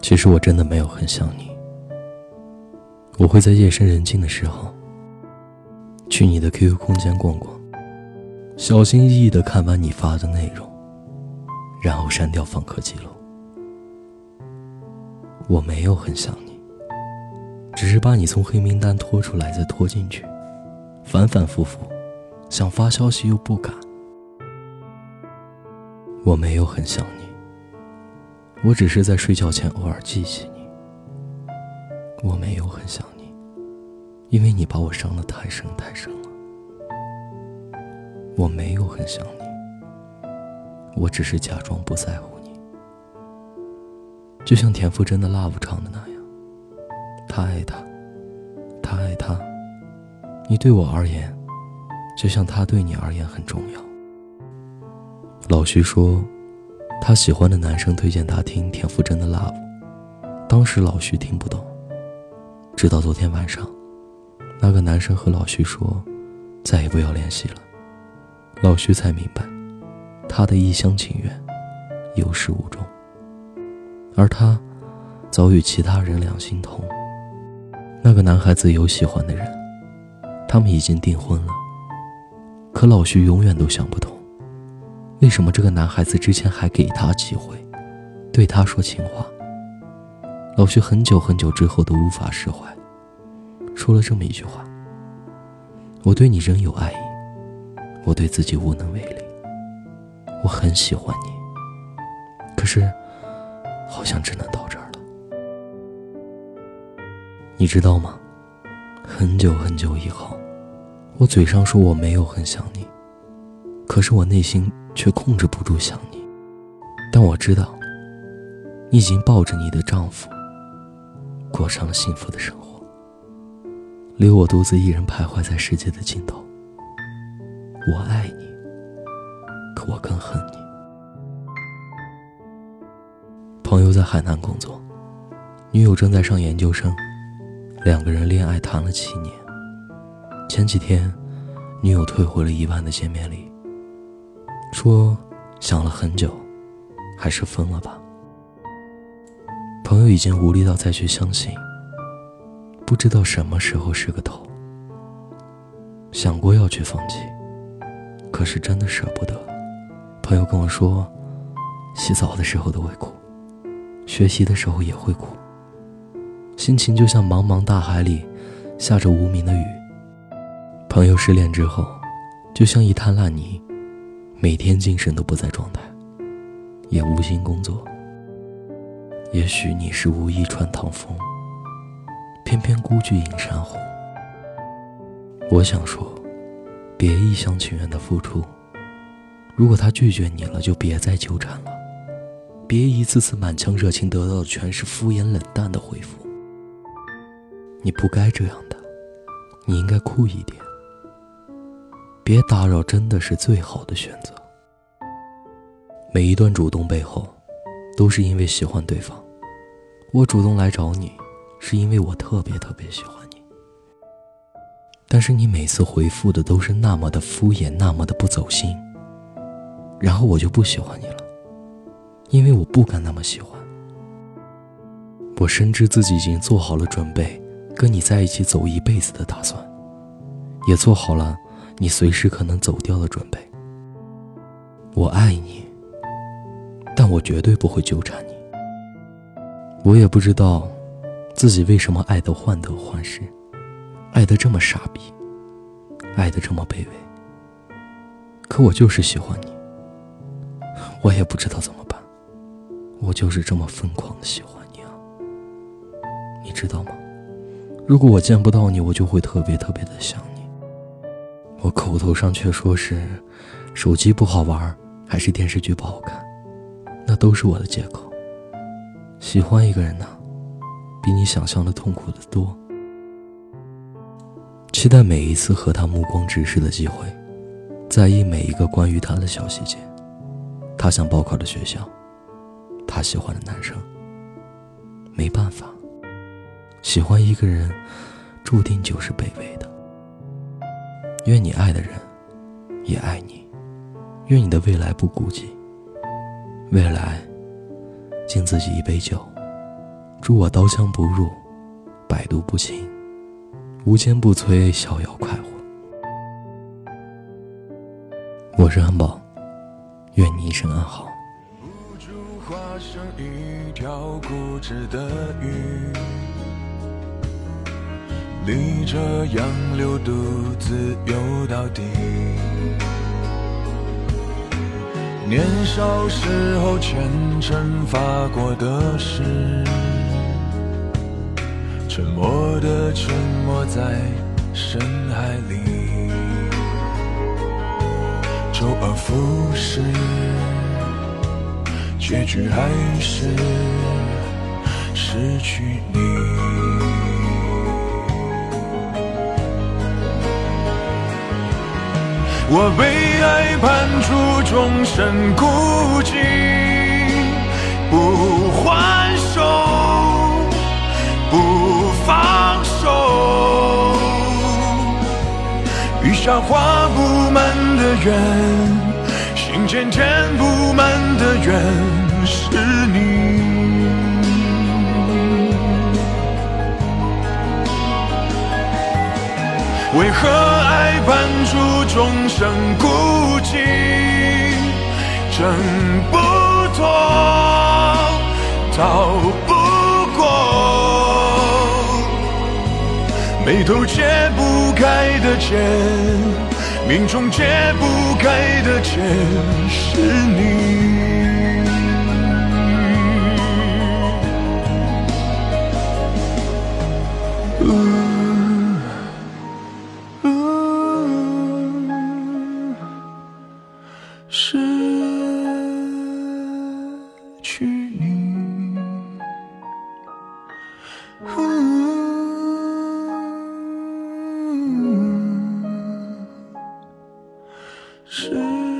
其实我真的没有很想你。我会在夜深人静的时候，去你的 QQ 空间逛逛，小心翼翼的看完你发的内容，然后删掉访客记录。我没有很想你，只是把你从黑名单拖出来再拖进去，反反复复，想发消息又不敢。我没有很想你，我只是在睡觉前偶尔记起你。我没有很想你，因为你把我伤得太深太深了。我没有很想你，我只是假装不在乎你。就像田馥甄的《Love》唱的那样，他爱他，他爱他，你对我而言，就像他对你而言很重要。老徐说，他喜欢的男生推荐他听田馥甄的《Love》，当时老徐听不懂，直到昨天晚上，那个男生和老徐说，再也不要联系了，老徐才明白，他的一厢情愿，有始无终，而他，早与其他人两心同。那个男孩子有喜欢的人，他们已经订婚了，可老徐永远都想不通。为什么这个男孩子之前还给他机会，对他说情话？老徐很久很久之后都无法释怀，说了这么一句话：“我对你仍有爱意，我对自己无能为力。我很喜欢你，可是好像只能到这儿了。你知道吗？很久很久以后，我嘴上说我没有很想你，可是我内心……”却控制不住想你，但我知道，你已经抱着你的丈夫，过上了幸福的生活，留我独自一人徘徊在世界的尽头。我爱你，可我更恨你。朋友在海南工作，女友正在上研究生，两个人恋爱谈了七年。前几天，女友退回了一万的见面礼。说想了很久，还是分了吧。朋友已经无力到再去相信，不知道什么时候是个头。想过要去放弃，可是真的舍不得。朋友跟我说，洗澡的时候都会哭，学习的时候也会哭，心情就像茫茫大海里下着无名的雨。朋友失恋之后，就像一滩烂泥。每天精神都不在状态，也无心工作。也许你是无意穿堂风，偏偏孤具映山红。我想说，别一厢情愿的付出。如果他拒绝你了，就别再纠缠了。别一次次满腔热情得到的全是敷衍冷淡的回复。你不该这样的，你应该酷一点。别打扰，真的是最好的选择。每一段主动背后，都是因为喜欢对方。我主动来找你，是因为我特别特别喜欢你。但是你每次回复的都是那么的敷衍，那么的不走心。然后我就不喜欢你了，因为我不敢那么喜欢。我深知自己已经做好了准备，跟你在一起走一辈子的打算，也做好了。你随时可能走掉的准备。我爱你，但我绝对不会纠缠你。我也不知道自己为什么爱得患得患失，爱得这么傻逼，爱得这么卑微。可我就是喜欢你，我也不知道怎么办，我就是这么疯狂的喜欢你啊！你知道吗？如果我见不到你，我就会特别特别的想。我口头上却说是手机不好玩，还是电视剧不好看，那都是我的借口。喜欢一个人呢，比你想象的痛苦的多。期待每一次和他目光直视的机会，在意每一个关于他的小细节。他想报考的学校，他喜欢的男生。没办法，喜欢一个人，注定就是卑微的。愿你爱的人也爱你，愿你的未来不孤寂。未来敬自己一杯酒，祝我刀枪不入，百毒不侵，无坚不摧，逍遥快活。我是安宝，愿你一生安好。逆着洋流独自游到底。年少时候虔诚发过的誓，沉默的沉没在深海里，周而复始，结局还是失去你。我被爱判处终身孤寂，不还手，不放手。雨下画不满的圆，心间填不满的缘，是为何爱判处终生孤寂，挣不脱，逃不过，眉头解不开的结，命中解不开的结，失去你。是。